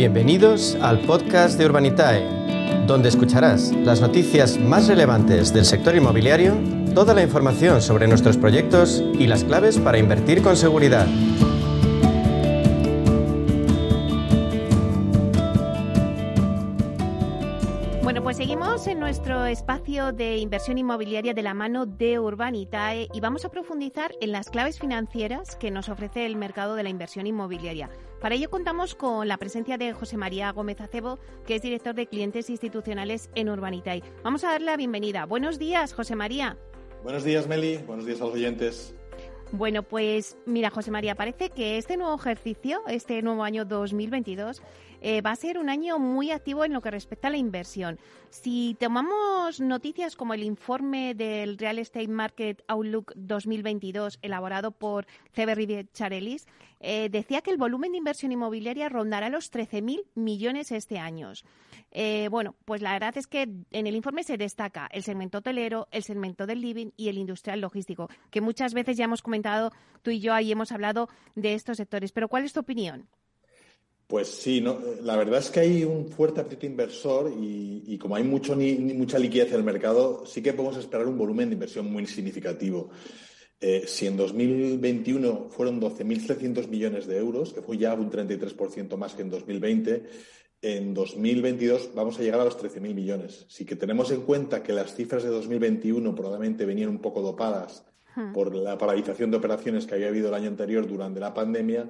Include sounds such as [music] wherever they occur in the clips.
Bienvenidos al podcast de Urbanitae, donde escucharás las noticias más relevantes del sector inmobiliario, toda la información sobre nuestros proyectos y las claves para invertir con seguridad. Bueno, pues seguimos en nuestro espacio de inversión inmobiliaria de la mano de Urbanitae y vamos a profundizar en las claves financieras que nos ofrece el mercado de la inversión inmobiliaria. Para ello contamos con la presencia de José María Gómez Acebo, que es director de clientes institucionales en Urbanitae. Vamos a darle la bienvenida. Buenos días, José María. Buenos días, Meli. Buenos días a los oyentes. Bueno, pues mira, José María, parece que este nuevo ejercicio, este nuevo año 2022, eh, va a ser un año muy activo en lo que respecta a la inversión. Si tomamos noticias como el informe del Real Estate Market Outlook 2022 elaborado por CBRI Charelis, eh, decía que el volumen de inversión inmobiliaria rondará los 13.000 millones este año. Eh, bueno, pues la verdad es que en el informe se destaca el segmento hotelero, el segmento del living y el industrial logístico, que muchas veces ya hemos comentado tú y yo ahí hemos hablado de estos sectores. Pero ¿cuál es tu opinión? Pues sí, no, la verdad es que hay un fuerte apetito inversor y, como hay mucho, ni, mucha liquidez en el mercado, sí que podemos esperar un volumen de inversión muy significativo. Eh, si en 2021 fueron 12.300 millones de euros, que fue ya un 33% más que en 2020, en 2022 vamos a llegar a los 13.000 millones. Si que tenemos en cuenta que las cifras de 2021 probablemente venían un poco dopadas hmm. por la paralización de operaciones que había habido el año anterior durante la pandemia,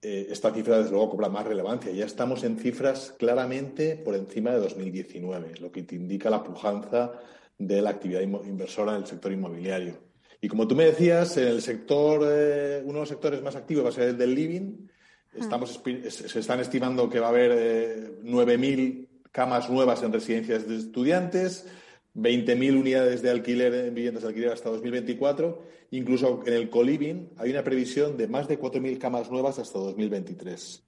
eh, esta cifra desde luego cobra más relevancia. Ya estamos en cifras claramente por encima de 2019, lo que te indica la pujanza de la actividad inversora en el sector inmobiliario. Y como tú me decías, en el sector, eh, uno de los sectores más activos va a ser el del living. Hmm. Estamos, se están estimando que va a haber eh, 9.000 camas nuevas en residencias de estudiantes, 20.000 unidades de alquiler en viviendas de alquiler hasta 2024. Incluso en el coliving hay una previsión de más de 4.000 camas nuevas hasta 2023.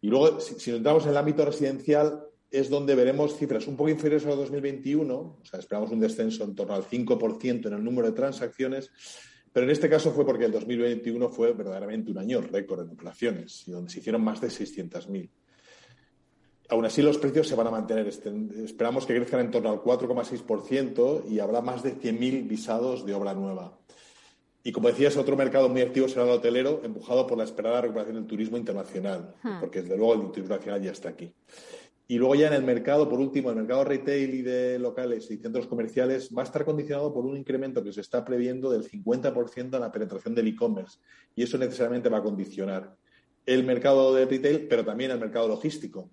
Y luego, si, entramos en el ámbito residencial, es donde veremos cifras un poco inferiores a 2021, o sea, esperamos un descenso en torno al 5% en el número de transacciones, pero en este caso fue porque el 2021 fue verdaderamente un año récord en operaciones y donde se hicieron más de 600.000. Aún así, los precios se van a mantener. Este, esperamos que crezcan en torno al 4,6% y habrá más de 100.000 visados de obra nueva. Y como decías, otro mercado muy activo será el hotelero, empujado por la esperada recuperación del turismo internacional, hmm. porque desde luego el turismo internacional ya está aquí. Y luego ya en el mercado, por último, el mercado retail y de locales y centros comerciales va a estar condicionado por un incremento que se está previendo del 50% en la penetración del e-commerce. Y eso necesariamente va a condicionar el mercado de retail, pero también el mercado logístico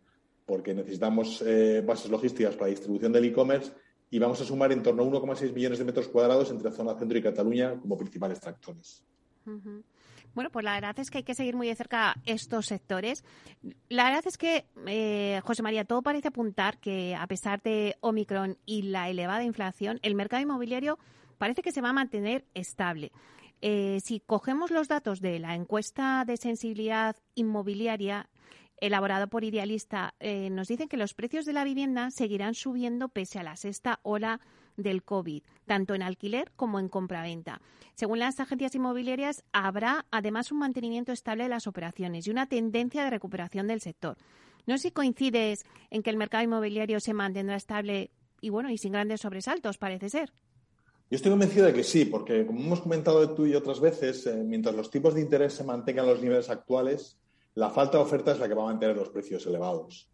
porque necesitamos eh, bases logísticas para la distribución del e-commerce y vamos a sumar en torno a 1,6 millones de metros cuadrados entre zona centro y Cataluña como principales tractores. Bueno, pues la verdad es que hay que seguir muy de cerca estos sectores. La verdad es que, eh, José María, todo parece apuntar que a pesar de Omicron y la elevada inflación, el mercado inmobiliario parece que se va a mantener estable. Eh, si cogemos los datos de la encuesta de sensibilidad inmobiliaria, elaborado por Idealista, eh, nos dicen que los precios de la vivienda seguirán subiendo pese a la sexta ola del COVID, tanto en alquiler como en compraventa. Según las agencias inmobiliarias, habrá además un mantenimiento estable de las operaciones y una tendencia de recuperación del sector. No sé si coincides en que el mercado inmobiliario se mantendrá estable y bueno, y sin grandes sobresaltos, parece ser. Yo estoy convencido de que sí, porque como hemos comentado tú y otras veces, eh, mientras los tipos de interés se mantengan los niveles actuales, la falta de oferta es la que va a mantener los precios elevados.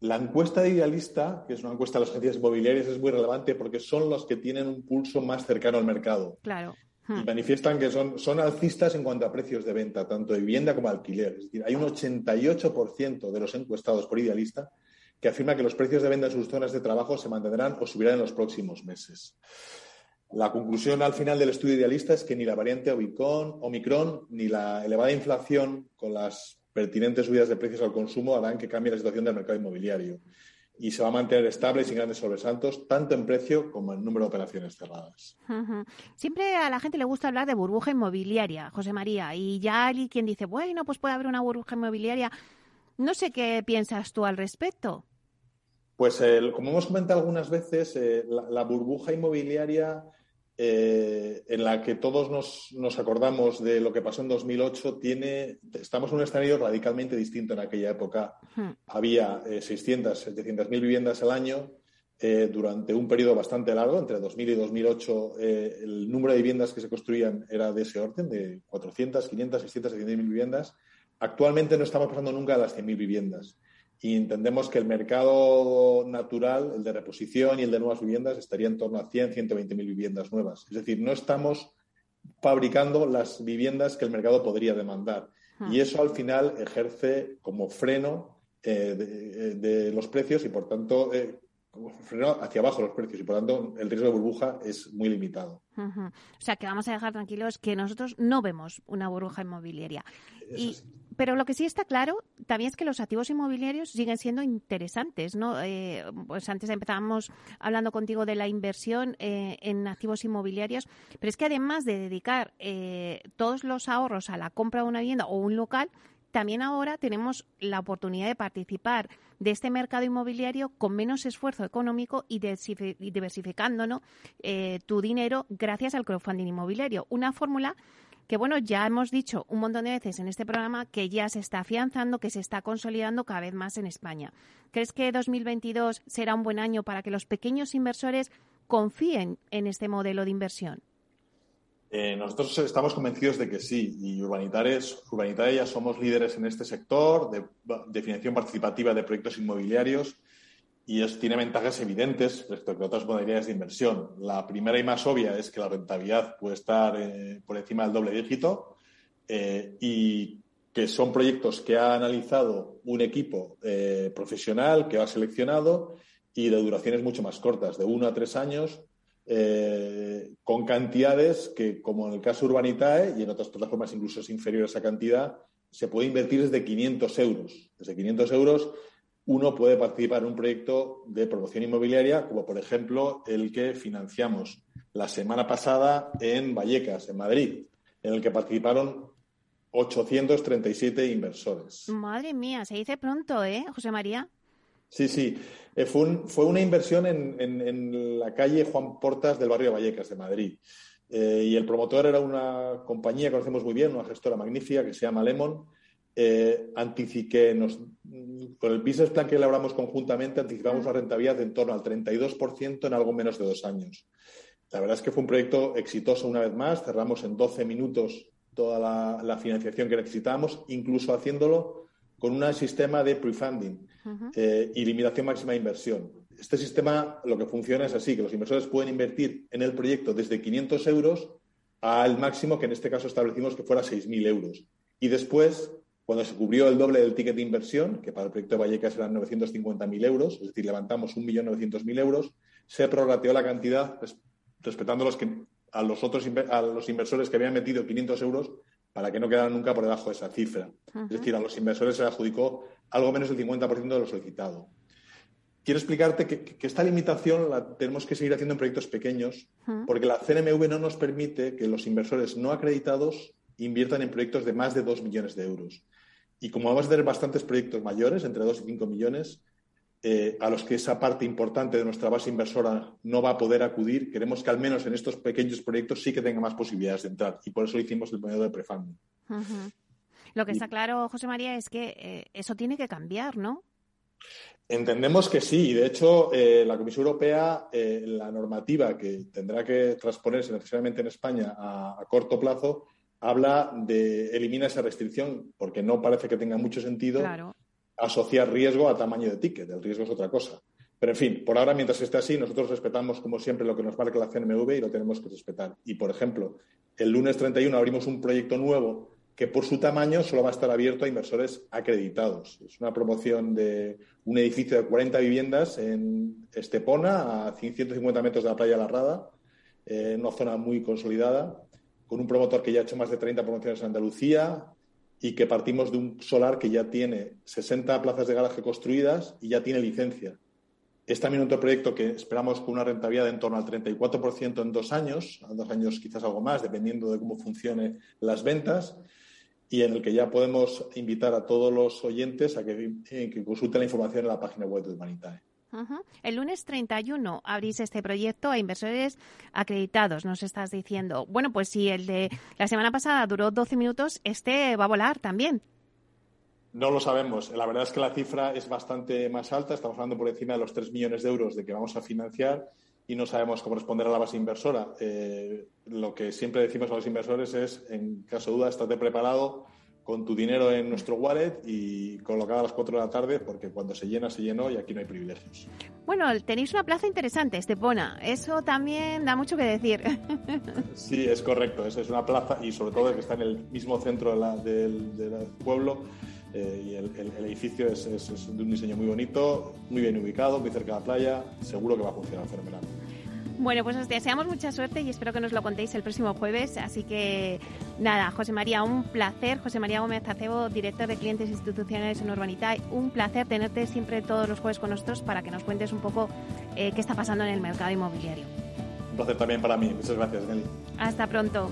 La encuesta de Idealista, que es una encuesta de las agencias inmobiliarias, es muy relevante porque son los que tienen un pulso más cercano al mercado. Claro. Y hmm. manifiestan que son, son alcistas en cuanto a precios de venta, tanto de vivienda como de alquiler. Es decir, hay un 88% de los encuestados por Idealista que afirma que los precios de venta en sus zonas de trabajo se mantendrán o subirán en los próximos meses. La conclusión al final del estudio idealista es que ni la variante Omicron, ni la elevada inflación con las pertinentes subidas de precios al consumo harán que cambie la situación del mercado inmobiliario y se va a mantener estable y sin grandes sobresaltos, tanto en precio como en número de operaciones cerradas. Siempre a la gente le gusta hablar de burbuja inmobiliaria, José María, y ya hay quien dice, bueno, pues puede haber una burbuja inmobiliaria. No sé qué piensas tú al respecto. Pues como hemos comentado algunas veces, eh, la, burbuja inmobiliaria eh, en la que todos nos, acordamos de lo que pasó en 2008, tiene, estamos en un escenario radicalmente distinto en aquella época. Hmm. Había 600, 700 mil viviendas al año. Eh, durante un periodo bastante largo, entre 2000 y 2008, eh, el número de viviendas que se construían era de ese orden, de 400, 500, 600, 700 mil viviendas. Actualmente no estamos pasando nunca a las 100.000 viviendas y entendemos que el mercado natural, el de reposición y el de nuevas viviendas, estaría en torno a 100, 120 mil viviendas nuevas. Es decir, no estamos fabricando las viviendas que el mercado podría demandar. Ah. Y eso al final ejerce como freno eh, eh, de, los precios y, por tanto, eh, freno hacia abajo los precios y, por tanto, el riesgo de burbuja es muy limitado. O sea, que vamos a dejar tranquilos que nosotros no vemos una burbuja inmobiliaria. y, pero lo que sí está claro también es que los activos inmobiliarios siguen siendo interesantes, ¿no? Eh, pues antes empezábamos hablando contigo de la inversión eh, en activos inmobiliarios, pero es que además de dedicar eh, todos los ahorros a la compra de una vivienda o un local, también ahora tenemos la oportunidad de participar de este mercado inmobiliario con menos esfuerzo económico y diversificando tu dinero gracias al crowdfunding inmobiliario. Una fórmula que bueno, ya hemos dicho un montón de veces en este programa que ya se está afianzando, que se está consolidando cada vez más en España. ¿Crees que 2022 será un buen año para que los pequeños inversores confíen en este modelo de inversión? Eh, nosotros estamos convencidos de que sí, y Urbanitares, Urbanitaria ya somos líderes en este sector de, de financiación participativa de proyectos inmobiliarios y eso tiene ventajas evidentes respecto a otras modalidades de inversión. La primera y más obvia es que la rentabilidad puede estar eh, por encima del doble dígito eh, y que son proyectos que ha analizado un equipo eh, profesional que ha seleccionado y de duraciones mucho más cortas, de uno a tres años, con cantidades que, como en el caso Urbanitae y en otras plataformas incluso es inferior a esa cantidad, se puede invertir desde 500 euros. Desde 500 euros uno puede participar en un proyecto de promoción inmobiliaria, como por ejemplo el que financiamos la semana pasada en Vallecas, en Madrid, en el que participaron 837 inversores. Madre mía, se dice pronto, ¿eh, José María? Sí, sí. Eh, fue, fue, una inversión en, la calle Juan Portas del barrio de Vallecas, de Madrid. Eh, y el promotor era una compañía que conocemos muy bien, una gestora magnífica que se llama Lemon, eh, nos, con el business plan que elaboramos conjuntamente, anticipamos la rentabilidad de en torno al 32% en algo menos de dos años. La verdad es que fue un proyecto exitoso una vez más. Cerramos en 12 minutos toda la, financiación que necesitábamos, incluso haciéndolo con un sistema de prefunding eh, y limitación máxima de inversión. Este sistema lo que funciona es así, que los inversores pueden invertir en el proyecto desde 500 euros al máximo que en este caso establecimos que fuera 6.000 euros. Y después cuando se cubrió el doble del ticket de inversión, que para el proyecto de Vallecas eran 950.000 euros, es decir, levantamos 1.900.000 euros, se prorrateó la cantidad respetando los que, a los otros a los inversores que habían metido 500 euros para que no quedaran nunca por debajo de esa cifra. Es decir, a los inversores se les adjudicó algo menos del 50% de lo solicitado. Quiero explicarte que, esta limitación la tenemos que seguir haciendo en proyectos pequeños, porque la CNMV no nos permite que los inversores no acreditados inviertan en proyectos de más de 2 millones de euros. Y como vamos a tener bastantes proyectos mayores, entre 2 y 5 millones, eh, a los que esa parte importante de nuestra base inversora no va a poder acudir, queremos que al menos en estos pequeños proyectos sí que tenga más posibilidades de entrar. Y por eso hicimos el modelo de prefunding. Lo que está claro, José María, es que eh, eso tiene que cambiar, ¿no? Entendemos que sí, y de hecho eh, la Comisión Europea, la normativa que tendrá que transponerse necesariamente en España a corto plazo, habla de elimina esa restricción porque no parece que tenga mucho sentido asociar riesgo a tamaño de ticket. El riesgo es otra cosa. Pero, en fin, por ahora, mientras esté así, nosotros respetamos, como siempre, lo que nos marca la CNMV y lo tenemos que respetar. Y, por ejemplo, el lunes 31 abrimos un proyecto nuevo que, por su tamaño, solo va a estar abierto a inversores acreditados. Es una promoción de un edificio de 40 viviendas en Estepona, a 150 metros de la playa La Rada, en una zona muy consolidada con un promotor que ya ha hecho más de 30 promociones en Andalucía y que partimos de un solar que ya tiene 60 plazas de garaje construidas y ya tiene licencia. Es también otro proyecto que esperamos con una rentabilidad de en torno al 34% en dos años, a dos años quizás algo más, dependiendo de cómo funcionen las ventas, y en el que ya podemos invitar a todos los oyentes a que, eh, consulten la información en la página web de Humanitae. El lunes 31 abrís este proyecto a inversores acreditados, nos estás diciendo. Bueno, pues si el de la semana pasada duró 12 minutos, este va a volar también. No lo sabemos. La verdad es que la cifra es bastante más alta. Estamos hablando por encima de los 3 millones de euros de que vamos a financiar y no sabemos cómo responder a la base inversora. Eh, lo que siempre decimos a los inversores es, en caso de duda, estate preparado con tu dinero en nuestro wallet y colocado a las 4 de la tarde, porque cuando se llena, se llenó y aquí no hay privilegios. Bueno, tenéis una plaza interesante, Estepona. Eso también da mucho que decir. [laughs] Sí, es correcto. Esa es una plaza y sobre todo que está en el mismo centro del, del pueblo eh, y el, edificio es, de un diseño muy bonito, muy bien ubicado, muy cerca de la playa, seguro que va a funcionar fenomenal. Bueno, pues os deseamos mucha suerte y espero que nos lo contéis el próximo jueves. Así que nada, José María, un placer. José María Gómez Acebo, director de clientes institucionales en Urbanita. Un placer tenerte siempre todos los jueves con nosotros para que nos cuentes un poco eh, qué está pasando en el mercado inmobiliario. Un placer también para mí. Muchas gracias, Nelly. Hasta pronto.